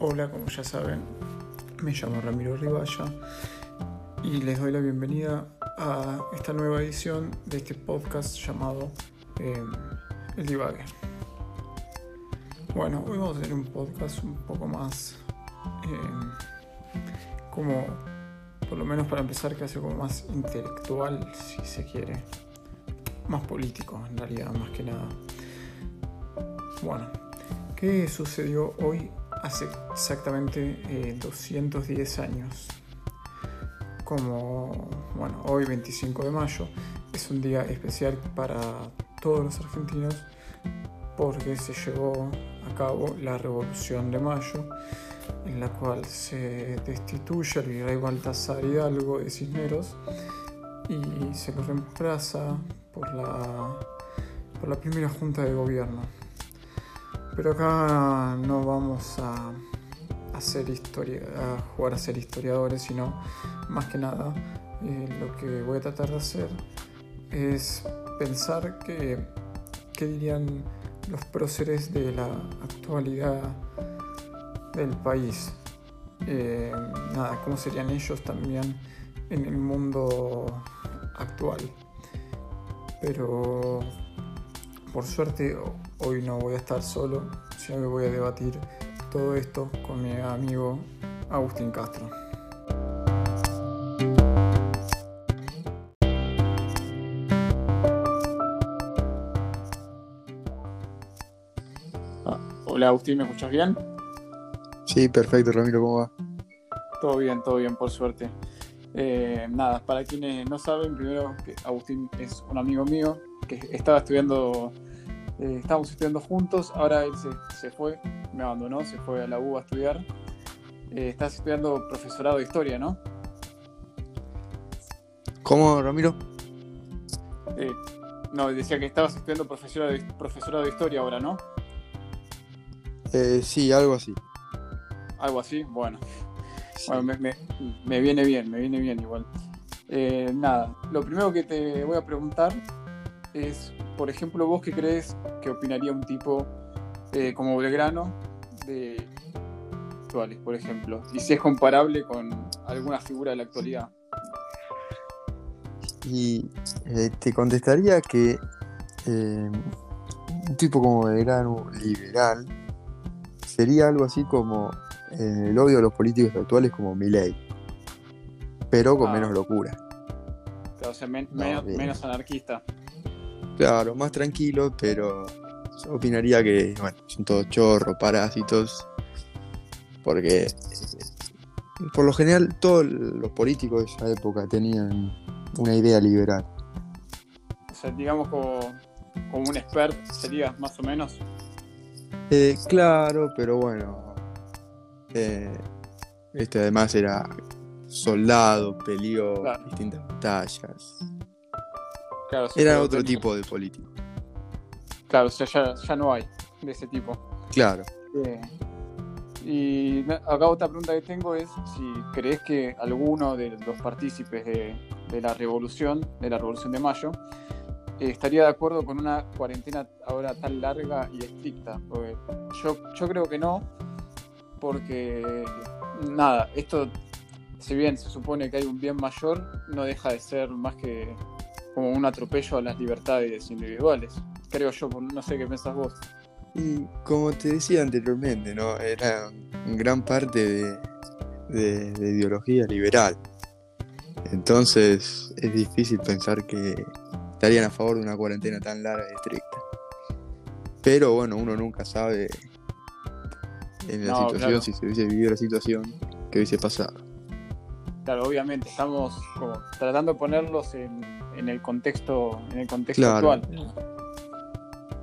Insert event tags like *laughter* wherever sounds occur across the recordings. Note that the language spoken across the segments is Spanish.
Hola, como ya saben, me llamo Ramiro Ribaya y les doy la bienvenida a esta nueva edición de este podcast llamado eh, El Divague. Bueno, hoy vamos a tener un podcast un poco más eh, como, por lo menos para empezar, que hace como más intelectual, si se quiere, más político en realidad, más que nada. Bueno, ¿qué sucedió hoy hace exactamente 210 años? Como, bueno, hoy 25 de mayo es un día especial para todos los argentinos porque se llevó a cabo la Revolución de Mayo, en la cual se destituye al virrey Baltasar Hidalgo de Cisneros y se lo reemplaza por la, por la primera junta de gobierno. Pero acá no vamos a, hacer historia, a jugar a ser historiadores, sino más que nada eh, lo que voy a tratar de hacer es pensar que, qué dirían los próceres de la actualidad del país. Eh, nada, cómo serían ellos también en el mundo actual. Pero por suerte hoy no voy a estar solo, sino que voy a debatir todo esto con mi amigo Agustín Castro. Ah, hola Agustín, ¿me escuchas bien? Sí, perfecto, Ramiro, ¿cómo va? Todo bien, todo bien, por suerte. Eh, nada, para quienes no saben, primero que Agustín es un amigo mío que estaba estudiando, eh, estábamos estudiando juntos, ahora él se, fue, me abandonó, se fue a la U a estudiar. Eh, estás estudiando profesorado de historia, ¿no? ¿Cómo, Ramiro? Eh, no, decía que estabas estudiando profesorado de, profesorado de historia ahora, ¿no? sí, algo así. Algo así, bueno. Bueno, me, viene bien, me viene bien igual. nada, lo primero que te voy a preguntar es, por ejemplo, vos qué crees que opinaría un tipo eh, como Belgrano de actuales, por ejemplo, y si es comparable con alguna figura de la actualidad. Y eh, te contestaría que eh, un tipo como Belgrano, liberal, sería algo así como el odio a los políticos actuales como Milley, pero con ah. menos locura. Claro, o sea, menos anarquista. Claro, más tranquilo, pero opinaría que, bueno, son todos chorros, parásitos, porque por lo general todos los políticos de esa época tenían una idea liberal. O sea, digamos como, un expert sería más o menos. Eh, claro, pero bueno, eh, este además era soldado, peleó distintas batallas. Era otro tipo de político. Claro, o sea, ya, no hay de ese tipo. Claro. Eh, y acá otra pregunta que tengo es si crees que alguno de los partícipes de, la revolución, de la revolución de mayo, eh, estaría de acuerdo con una cuarentena ahora tan larga y estricta. yo, yo creo que no, porque nada, esto, si bien se supone que hay un bien mayor, no deja de ser más que como un atropello a las libertades individuales. Creo yo, no sé qué pensás vos. Y como te decía anteriormente, ¿no? Era gran parte de, ideología liberal. Entonces es difícil pensar que estarían a favor de una cuarentena tan larga y estricta. Pero bueno, uno nunca sabe en la situación, si se hubiese vivido la situación, qué hubiese pasado. Claro, obviamente, estamos como tratando de ponerlos en, en el contexto, en el contexto actual.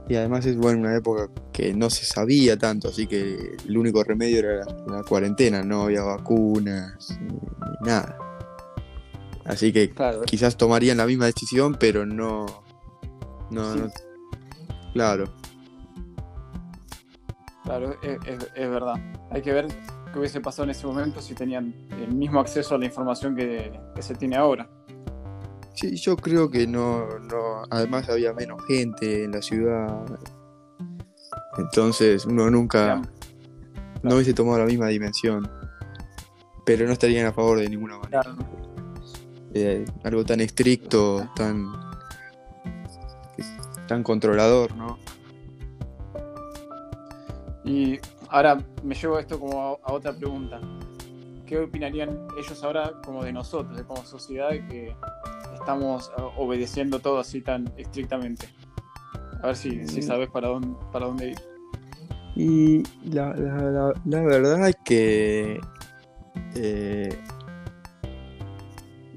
Y además es bueno una época que no se sabía tanto, así que el único remedio era la, cuarentena, no había vacunas ni, nada. Así que quizás tomarían la misma decisión, pero no. No, no claro. Claro, es, es, verdad. Hay que ver qué hubiese pasado en ese momento si tenían el mismo acceso a la información que, que se tiene ahora. Sí, yo creo que no, no, además había menos gente en la ciudad. Entonces uno nunca, no hubiese tomado la misma dimensión. Pero no estarían a favor de ninguna manera. Eh, algo tan estricto, tan. tan controlador, ¿no? Y ahora me llevo esto como a, a otra pregunta. ¿Qué opinarían ellos ahora como de nosotros, de como sociedad, que estamos eh, obedeciendo todo así tan estrictamente? A ver si, si Mm. sabes para dónde, para dónde ir. Y la, la- la- la verdad es que eh,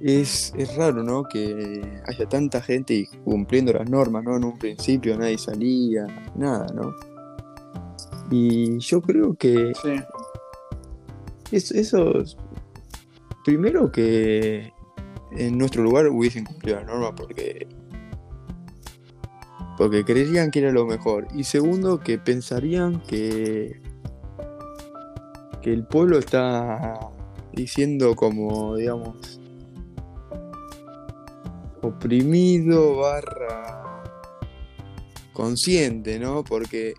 es, es raro, ¿no? Que haya tanta gente cumpliendo las normas, ¿no? En un principio nadie salía, nada, ¿no? Y yo creo que Sí, es- eso, primero que en nuestro lugar hubiesen cumplido la norma porque porque creerían que era lo mejor. Y segundo que pensarían que que el pueblo está diciendo como digamos oprimido barra consciente no porque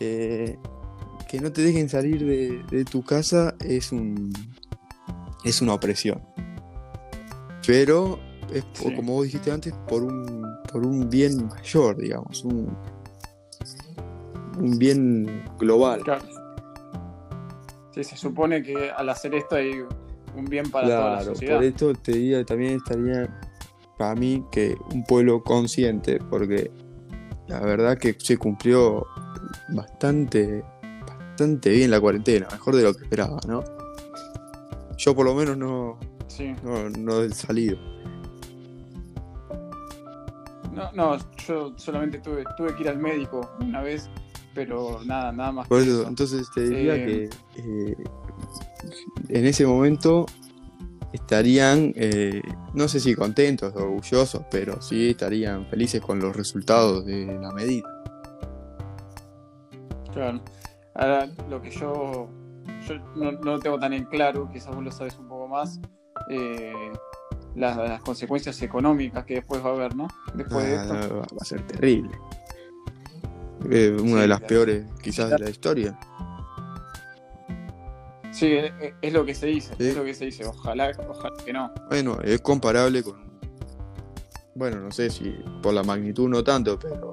eh, que no te dejen salir de, de tu casa es un es una opresión pero es por- Sí. como vos dijiste antes por un por un bien mayor digamos un un bien global claro. Sí, se supone que al hacer esto hay un bien para toda la Claro, sociedad. por esto te diría también estaría para mí que un pueblo consciente, porque la verdad que se cumplió bastante, bastante bien la cuarentena, mejor de lo que esperaba, ¿no? Yo por lo menos no, Sí. no, no he salido. No, no, yo solamente tuve, tuve que ir al médico una vez, pero nada, nada más. Por que eso, eso. entonces te diría Eh, que eh, en ese momento estarían, eh, no sé si contentos o orgullosos, pero sí estarían felices con los resultados de la medida. Claro. Ahora, lo que yo, yo no, no lo tengo tan en claro, quizás vos lo sabes un poco más, eh, las, las consecuencias económicas que después va a haber, ¿no? Después de Ah, esto. no, va a ser terrible. Eh, una Sí, de las la- peores quizás de la historia. Sí, es, es lo que se dice, Sí. es lo que se dice. Ojalá, ojalá que no. Bueno, es comparable con... Bueno, no sé si por la magnitud no tanto, pero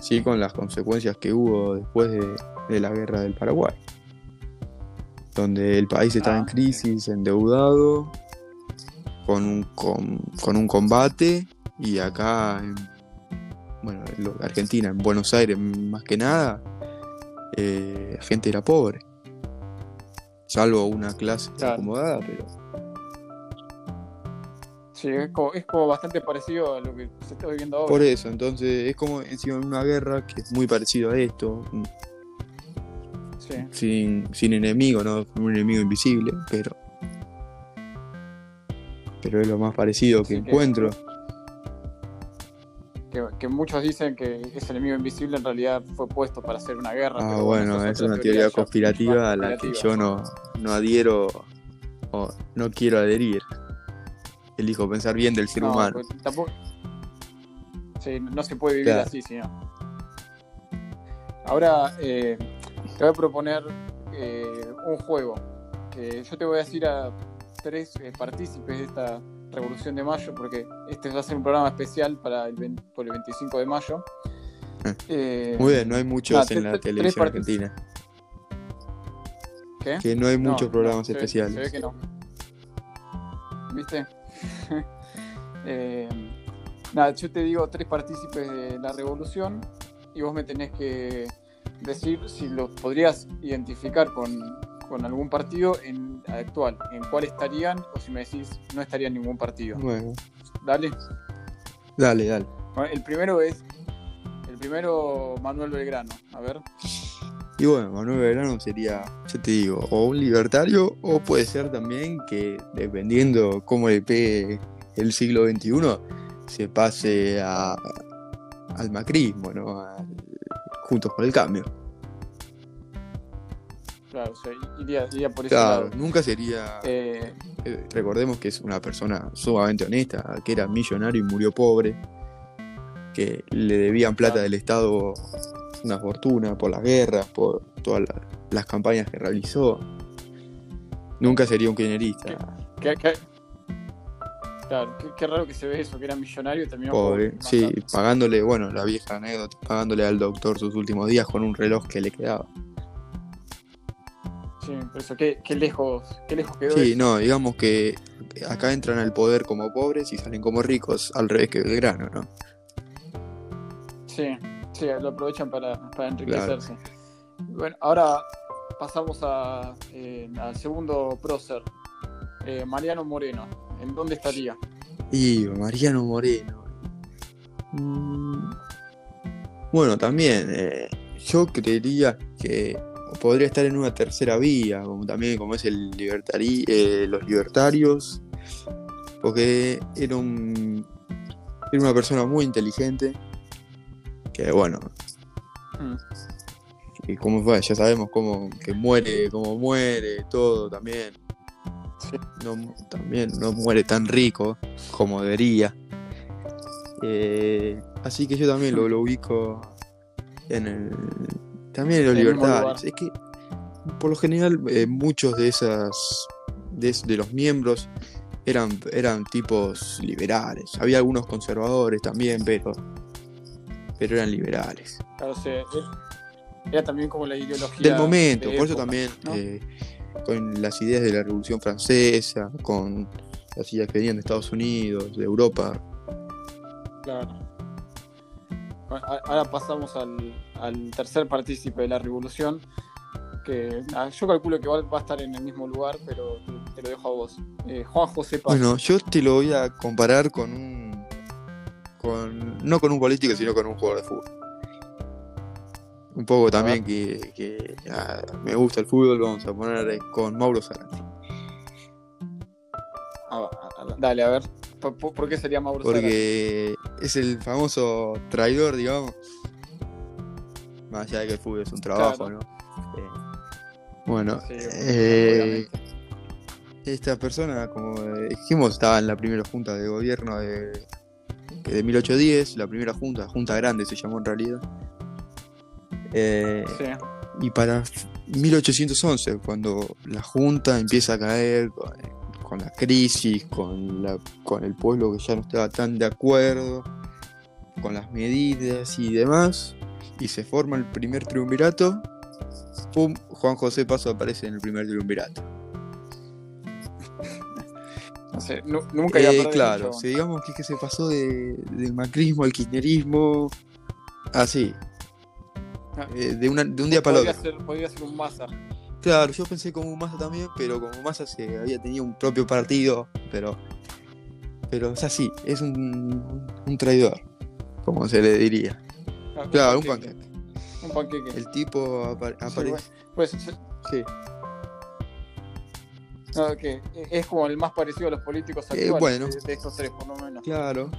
sí con las consecuencias que hubo después de, de la guerra del Paraguay. Donde el país estaba Ah, en crisis, endeudado, con un, con, con un combate, y acá, en, bueno, en Argentina, en Buenos Aires más que nada, eh, la gente era pobre. Salvo una clase Claro. acomodada, pero Sí, es como, es como bastante parecido a lo que se está viviendo ahora. Por eso, entonces es como encima en una guerra que es muy parecido a esto, Sí. sin, sin enemigo, no un enemigo invisible, pero pero es lo más parecido que encuentro. Que, que muchos dicen que ese enemigo invisible en realidad fue puesto para hacer una guerra. Ah, pero bueno, esa es una teoría conspirativa a la que yo no, no adhiero o no quiero adherir. Elijo pensar bien del ser No, humano. pues tampoco. Sí, no se puede vivir Claro. así, si no. Ahora eh, te voy a proponer eh, un juego. Que yo te voy a decir a tres eh, partícipes de esta Revolución de Mayo, porque este va a ser un programa especial para el, 20 por el 25 de mayo. Ah. Eh, Muy bien, no hay muchos ah, en la televisión argentina. ¿Qué? Que no hay muchos no, programas se ve- especiales. Se ve que no. *laughs* ¿Viste? *laughs* Eh, nada, yo te digo tres partícipes de la revolución y vos me tenés que decir si los podrías identificar con, con algún partido en actual, en cuál estarían o si me decís no estaría en ningún partido. Bueno, Dale. dale, dale. El primero es el primero Manuel Belgrano. A ver. Y bueno, Manuel Belgrano sería, yo te digo, o un libertario, o puede ser también que, dependiendo cómo le pegue el siglo XXI, se pase a, al macrismo, ¿no? Al- juntos con el cambio. Claro, o sea, iría, iría por ese Claro, lado. nunca sería. Eh, eh, recordemos que es una persona sumamente honesta, que era millonario y murió pobre, que le debían plata Claro. del Estado una fortuna por las guerras, por todas la- las campañas que realizó. Nunca sería un kirchnerista. ¿Qué- qué- Claro, qué, raro que se ve eso, que era millonario y terminó Pobre, pobre. sí, pagándole, bueno, la vieja anécdota, pagándole al doctor sus últimos días con un reloj que le quedaba. Sí, por eso, qué, qué lejos, qué lejos quedó Sí, eso. no, digamos que acá entran al poder como pobres y salen como ricos, al revés que Belgrano, ¿no? Sí, sí, lo aprovechan para, para enriquecerse. Bueno, ahora pasamos a, eh, al segundo prócer, eh, Mariano Moreno. ¿En dónde estaría? Y Mariano Moreno. Mm, Bueno, también, eh, yo creería que podría estar en una tercera vía, como también como es el libertari eh, los libertarios, porque era un era una persona muy inteligente, que bueno, Mm, y como fue, ya sabemos cómo que muere, cómo muere, todo también. Sí. No, también no muere tan rico como debería. Eh, así que yo también lo, lo ubico en el. También los libertarios. Es que por lo general eh, muchos de esas. De, de los miembros eran, eran tipos liberales. Había algunos conservadores también, pero. Pero eran liberales. Claro, o sea, era- también como la ideología. del momento, de por eso también ¿no? eh, con las ideas de la Revolución Francesa, con las ideas que venían de Estados Unidos, de Europa. Claro. Ahora pasamos al, al tercer partícipe de la revolución, que ah, yo calculo que va, va a estar en el mismo lugar, pero te, te lo dejo a vos. Eh, Juan José Paz. Bueno, yo te lo voy a comparar con un. Con, no con un político, sino con un jugador de fútbol. Un poco también que, que, ah, me gusta el fútbol, vamos a poner con Mauro. Ah, ah, dale, a ver. ¿Por, qué sería Mauro Zárate? Porque es el famoso traidor, digamos. Más allá de que el fútbol es un trabajo, Claro. ¿no? Eh, bueno, Sí, eh, esta persona, como dijimos, estaba en la primera junta de gobierno de, de 1810, la primera junta, junta grande se llamó en realidad. Eh, Sí. y para 1811, cuando la Junta empieza a caer con, con la crisis, con, la, con el pueblo que ya no estaba tan de acuerdo, con las medidas y demás, y se forma el primer triunvirato, ¡pum! Juan José Paso aparece en el primer triunvirato. *laughs* No sé, nu- nunca iba a Eh, claro, mucho. si digamos que, que se pasó de, del macrismo al kirchnerismo, así, Ah. eh, de, una- de un día para el otro. ser, podría ser un Massa. Claro, yo pensé como Massa también, pero como Massa se había tenido un propio partido, pero pero es así, es un, un traidor, como se le diría. Ah, Claro, un panqueque. Un panqueque. El tipo apa- Sí, aparece. bueno, pues se- Sí, es como el más parecido a los políticos Eh, actuales bueno. de, de estos tres, por lo menos. claro.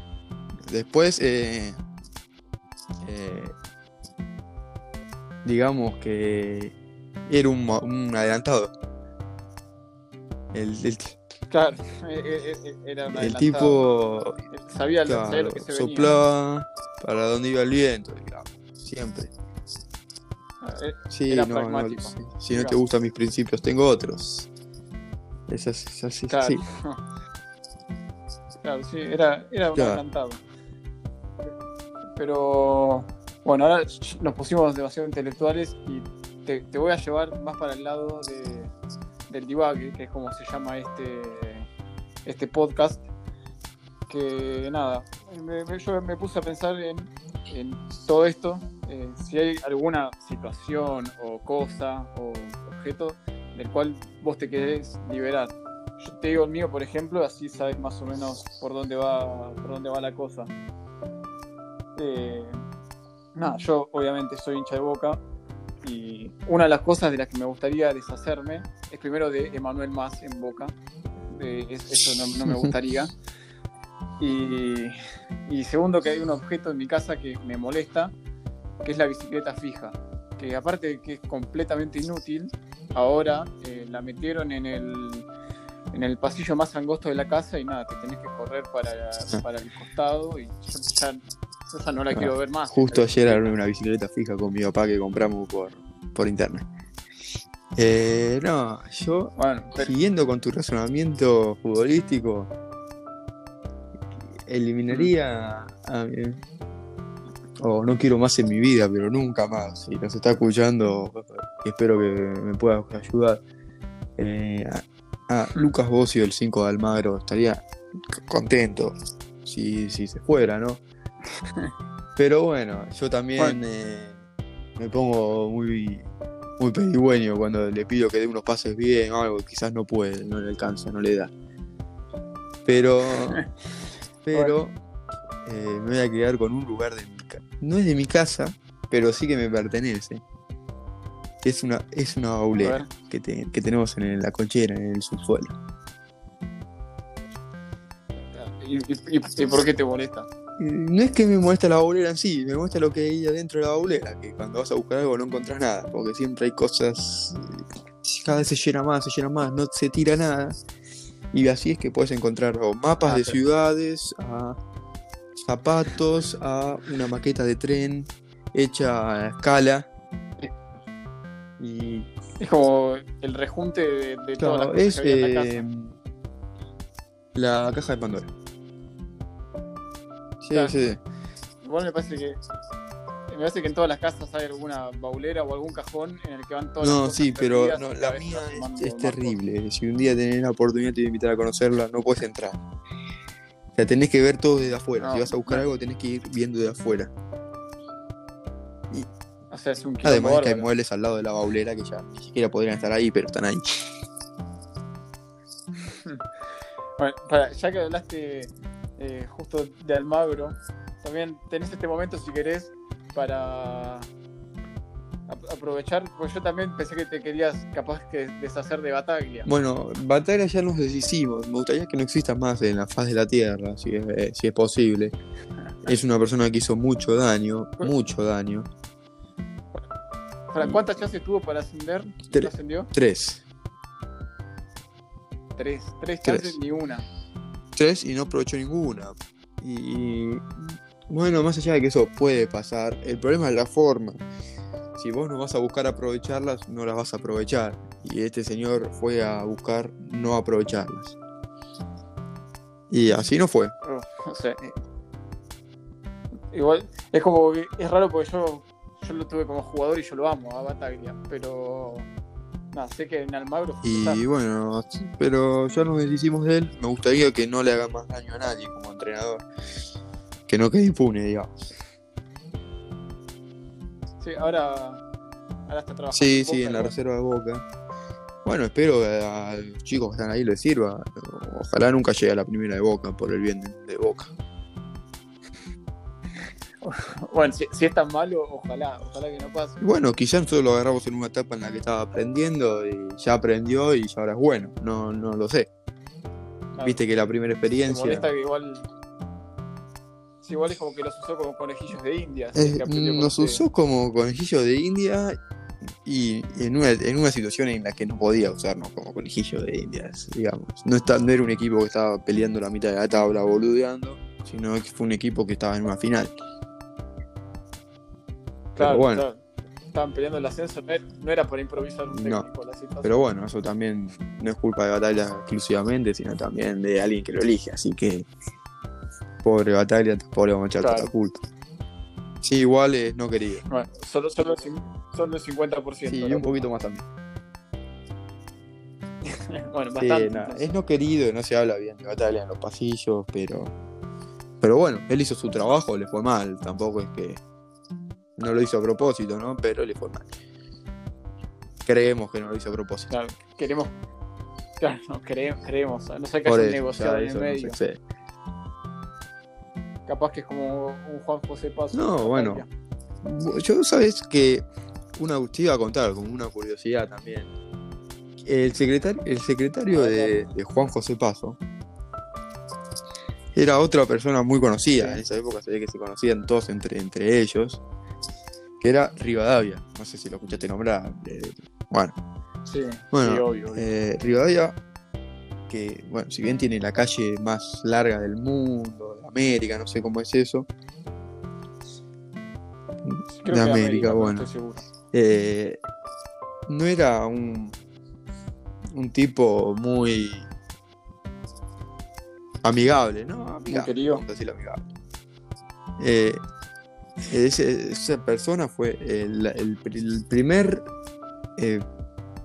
Después, eh, eh, digamos que era un, adelantado. El, el, Claro, eh, eh, eh, era un el adelantado. tipo Él sabía, lo- sabía Claro, lo que se venía. Para donde iba el viento, digamos, siempre. Eh, Sí, no, si, si no te gustan mis principios, tengo otros. Es así, es así, Claro. sí. *laughs* claro, sí, era, era Claro. adelantado. Pero bueno, ahora nos pusimos demasiado intelectuales y te, te voy a llevar más para el lado de, del divague, que es como se llama este, este podcast. Que nada, me- me- yo me puse a pensar en, en todo esto, eh, si hay alguna situación o cosa o objeto del cual vos te querés liberar. Yo te digo el mío, por ejemplo, así sabes más o menos por dónde va, por dónde va la cosa. Eh, nada, yo obviamente soy hincha de boca y una de las cosas de las que me gustaría deshacerme es primero de Emanuel Más en boca. Eh, es- eso no, no me *laughs* gustaría. Y, y segundo, que hay un objeto en mi casa que me molesta, que es la bicicleta fija. Que aparte de que es completamente inútil, ahora eh, la metieron en el, en el pasillo más angosto de la casa y nada, te tenés que correr para, *laughs* para el costado y ya esa no la quiero ver más. Justo ayer armé una bicicleta fija con mi papá que compramos por, por internet. Eh, no, yo, Bueno, pero- siguiendo con tu razonamiento futbolístico, eliminaría a mi- o no quiero más en mi vida, pero nunca más. Si nos está escuchando, espero que me pueda ayudar. Eh, a, a Lucas Bocio, el 5 de Almagro, estaría contento si, si se fuera, ¿no? *laughs* Pero bueno, yo también eh, me pongo muy, muy pedigüeño cuando le pido que dé unos pases bien o algo, quizás no puede, no le alcanza, no le da. Pero, *laughs* pero eh, me voy a quedar con un lugar de mi casa. No es de mi casa, pero sí que me pertenece. Es una, es una baulera que, te- que tenemos en la cochera, en el subsuelo. ¿y, y- y- y por qué te molesta? No es que me molesta la baulera en sí, me molesta lo que hay adentro de la baulera, que cuando vas a buscar algo no encontrás nada, porque siempre hay cosas, eh, cada vez se llena más, se llena más, no se tira nada. Y así es que puedes encontrar o mapas Ah, de sí. ciudades, a zapatos, a una maqueta de tren hecha a escala. Y Es como el rejunte de, de todas las claro, cosas es que había en la casa. eh, la caja de Pandora. Sí, Claro. sí, sí. Igual me parece que. Me parece que en todas las casas hay alguna baulera o algún cajón en el que van todas las No, cosas sí, pero no, la mía es, terrible. Si un día tenés la oportunidad te voy a invitar a conocerla, no puedes entrar. O sea, tenés que ver todo desde afuera. No, si vas a buscar no. algo, tenés que ir viendo de afuera. cosas. O sea, es un quilombo Además es que hay muebles al lado de la baulera que ya ni siquiera podrían estar ahí, pero están ahí. *laughs* Bueno, para, ya que hablaste eh, justo de Almagro, también tenés este momento, si querés, para ap- aprovechar, porque yo también pensé que te querías capaz que deshacer de Bataglia. Bueno, Batalla ya nos deshicimos. Me gustaría que no exista más en la faz de la Tierra, si es, eh, si es posible. *laughs* Es una persona que hizo mucho daño, mucho daño. ¿Para cuántas chances tuvo para ascender? Tres. ¿No ascendió? Tres. Tres. Tres Tres. chances ni una. tres y no aprovechó ninguna. Y bueno, más allá de que eso puede pasar, el problema es la forma. Si vos no vas a buscar aprovecharlas, no las vas a aprovechar. Y este señor fue a buscar no aprovecharlas. Y así no fue. Oh, o sea, eh, igual es como que es raro porque yo, yo lo tuve como jugador y yo lo amo a Bataglia, pero nada, sé que en Almagro Y bueno, pero ya nos deshicimos de él. Me gustaría que no le haga más daño a nadie como entrenador. Que no quede impune, digamos. Sí, ahora, ahora está trabajando. Sí, en sí, Boca, en la reserva de Boca. Bueno, espero que a los chicos que están ahí les sirva. Ojalá nunca llegue a la primera de Boca por el bien de, de Boca. *laughs* Bueno, si, si es tan malo, ojalá, ojalá que no pase. Bueno, quizás nosotros lo agarramos en una etapa en la que estaba aprendiendo y ya aprendió y ya ahora es bueno. No, no lo sé. Claro, Viste que la primera me experiencia. molesta que igual. Igual es como que los usó como conejillos de India. eh, que nos usó como conejillo de India y en una, en una situación en la que no podía usarnos como conejillo de India, digamos. No, está, no era un equipo que estaba peleando la mitad de la tabla boludeando, sino que fue un equipo que estaba en una final. Claro, bueno. claro. Estaban peleando el ascenso, no era, no era para improvisar un No, técnico la situación. Pero bueno, eso también no es culpa de Batalla exclusivamente, sino también de alguien que lo elige. Así que, pobre Batalla, tampoco le vamos a echar toda Claro. la culpa. Sí, igual es no querido. Bueno, solo, solo, solo el 50%. Sí, y un poquito más también. *laughs* bueno, bastante. es no querido, no se habla bien de Batalla en los pasillos, pero. Pero bueno, él hizo su trabajo, le fue mal. Tampoco es que. No lo hizo a propósito, ¿no? Pero le fue mal. Creemos que no lo hizo a propósito. Claro, queremos. Claro, no, creemos, creemos. No sé Por haya un negociado en el no medio. excede. Capaz que es como un Juan José Paso. No, bueno. Yo, sabes que una te iba a contar como una curiosidad también. El secretario, el secretario de, de Juan José Paso era otra persona muy conocida. En esa época se ve que se conocían todos entre, entre ellos. Que era Rivadavia. No sé si lo escuchaste nombrar. eh, bueno, Sí, Bueno, sí, obvio. obvio. eh, Rivadavia, que, bueno, si bien tiene la calle más larga del mundo, América, no sé cómo es eso, Creo De América, bueno. Eh, no era un, un tipo muy amigable, ¿no? Amigable, querido. decirlo amigable. Eh, ese- esa persona fue el, el pr- el primer eh,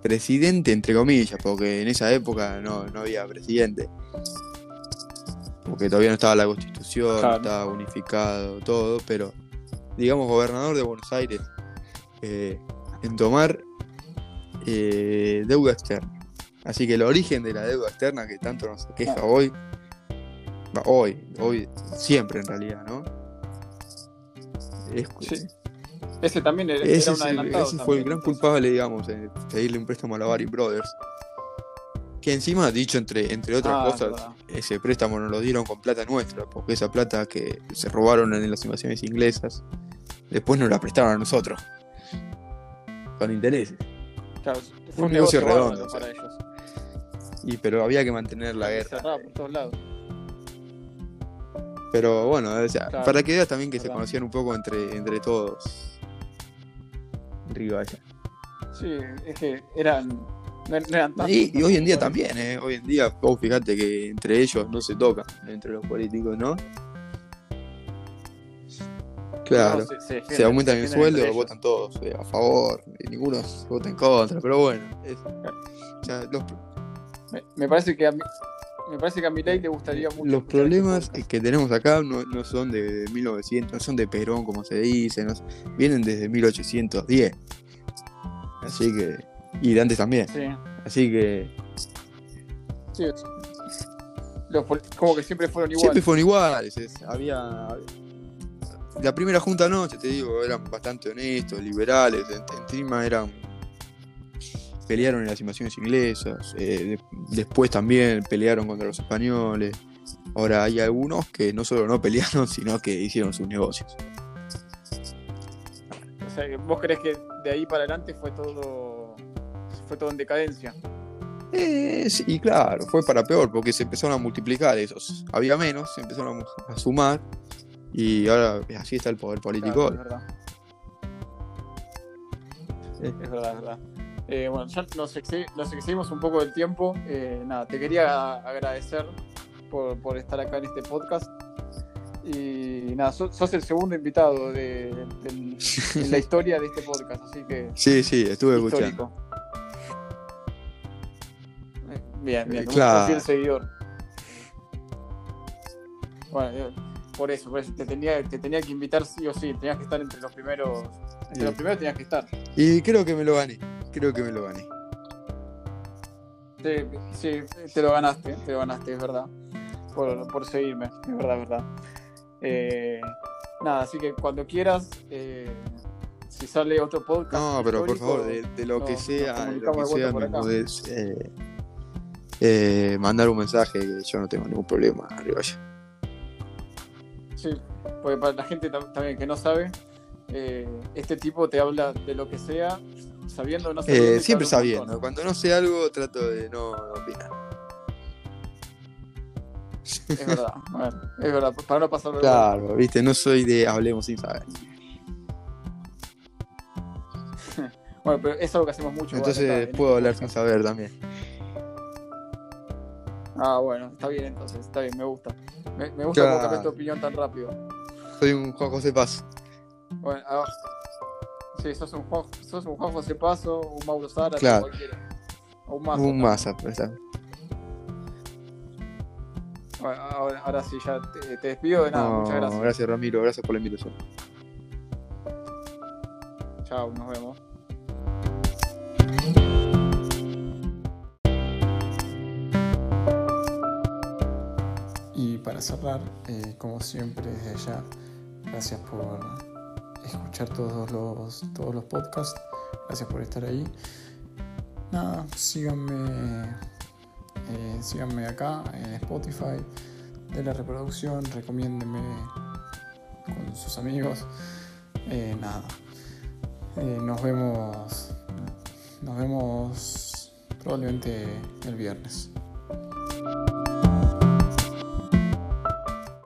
presidente, entre comillas, porque en esa época no, no había presidente. Porque todavía no estaba la constitución, Claro. no estaba unificado, todo, pero digamos gobernador de Buenos Aires eh, en tomar eh, deuda externa. Así que el origen de la deuda externa que tanto nos queja Ah. hoy, hoy, hoy, siempre en realidad, ¿no? Es- Sí. Ese también era, ese, un el- adelantado. ese fue el gran entonces. culpable, digamos, en pedirle un préstamo a la Bari Brothers. Que encima, dicho entre, entre otras Ah, cosas, ese préstamo nos lo dieron con plata nuestra, porque esa plata que se robaron en las invasiones inglesas, después nos la prestaron a nosotros. Con intereses. Claro, fue un un negocio negocio, redondo, para ellos. Y, pero había que mantener la guerra. Cerrado por todos lados. Pero bueno, o sea, Claro. para que veas también que se conocían un poco entre, entre todos. Rivalla. Sí, es que eran. No, no. Y, y hoy en día también, ¿eh? Hoy en día, vos fíjate que entre ellos no se tocan, entre los políticos, ¿no? Claro. no, se, se Se defienden- aumentan se el sueldo, votan todos eh, a favor, y ninguno vota en contra, pero bueno. es- los, Me, me parece que a mí. Me parece que a Milei le gustaría mucho. los problemas este podcast. que tenemos acá no, no son de 1900, no son de Perón, como se dice, no- vienen desde 1810. Así que. Y de antes también. Sí, Así que. sí. Los como que siempre fueron Siempre iguales. fueron iguales. es- había. La primera junta no, te digo, eran bastante honestos, liberales. en- Encima eran. Pelearon en las invasiones inglesas. eh, de- después también pelearon contra los españoles. Ahora hay algunos que no solo no pelearon, *laughs* sino que hicieron sus negocios. O sea, que ¿vos crees que de ahí para adelante fue todo. Fue todo en decadencia? Eh, sí, y claro, fue para peor, porque se empezaron a multiplicar esos. Había menos, se empezaron a, a sumar. Y ahora así está el poder político. Claro, es verdad. Es verdad, es verdad. Eh, bueno, ya nos, exced- nos excedimos un poco del tiempo. Eh, nada, te quería agradecer por, por estar acá en este podcast. Y nada, sos, sos el segundo invitado de, la *laughs* historia de este podcast, así que Sí, sí, estuve escuchando. histórico. Eh, Bien, bien, Eh, claro. un seguidor. Bueno, por eso, por eso te tenía, te tenía que invitar sí o sí, tenías que estar entre los primeros. Entre Sí. los primeros tenías que estar. Y creo que me lo gané. Creo que me lo gané. Sí, sí, te lo ganaste, te lo ganaste, es verdad. Por, por seguirme, es verdad, es verdad. Eh, nada, así que cuando quieras, eh, si sale otro podcast. No, pero por favor, de, de lo no, que sea, de lo que sea, me podés eh, eh, mandar un mensaje que yo no tengo ningún problema, Rivalla. Sí, porque para la gente tam- también que no sabe, eh, este tipo te habla de lo que sea, sabiendo o no sabiendo. Eh, siempre sabiendo. montón. Cuando no sé algo, trato de no opinar. Es verdad, *laughs* bueno, es verdad, para no pasarlo de Claro, viste, no soy de hablemos sin saber. *laughs* Bueno, pero es algo que hacemos mucho. Entonces puedo este hablar sin saber también. Ah, bueno, está bien entonces, está bien, me gusta. Me, me gusta cómo cambias tu opinión tan rápido. Soy un Juan José Paz. Bueno, ah, sí, sos un, Juan, sos un Juan José Paso, un Mauro Zara, Claro. cualquiera. O un Massa. Un masa, pues. Bueno, ahora, ahora sí, ya te, te despido de nada, No, muchas gracias. gracias Ramiro, gracias por la invitación. Chao, nos vemos. Cerrar, eh, como siempre desde allá, gracias por escuchar todos los, todos los podcasts, gracias por estar ahí. Nada, síganme, eh, síganme acá en Spotify, de la reproducción, recomiéndenme con sus amigos. Eh, nada, nos vemos, nos vemos probablemente el viernes.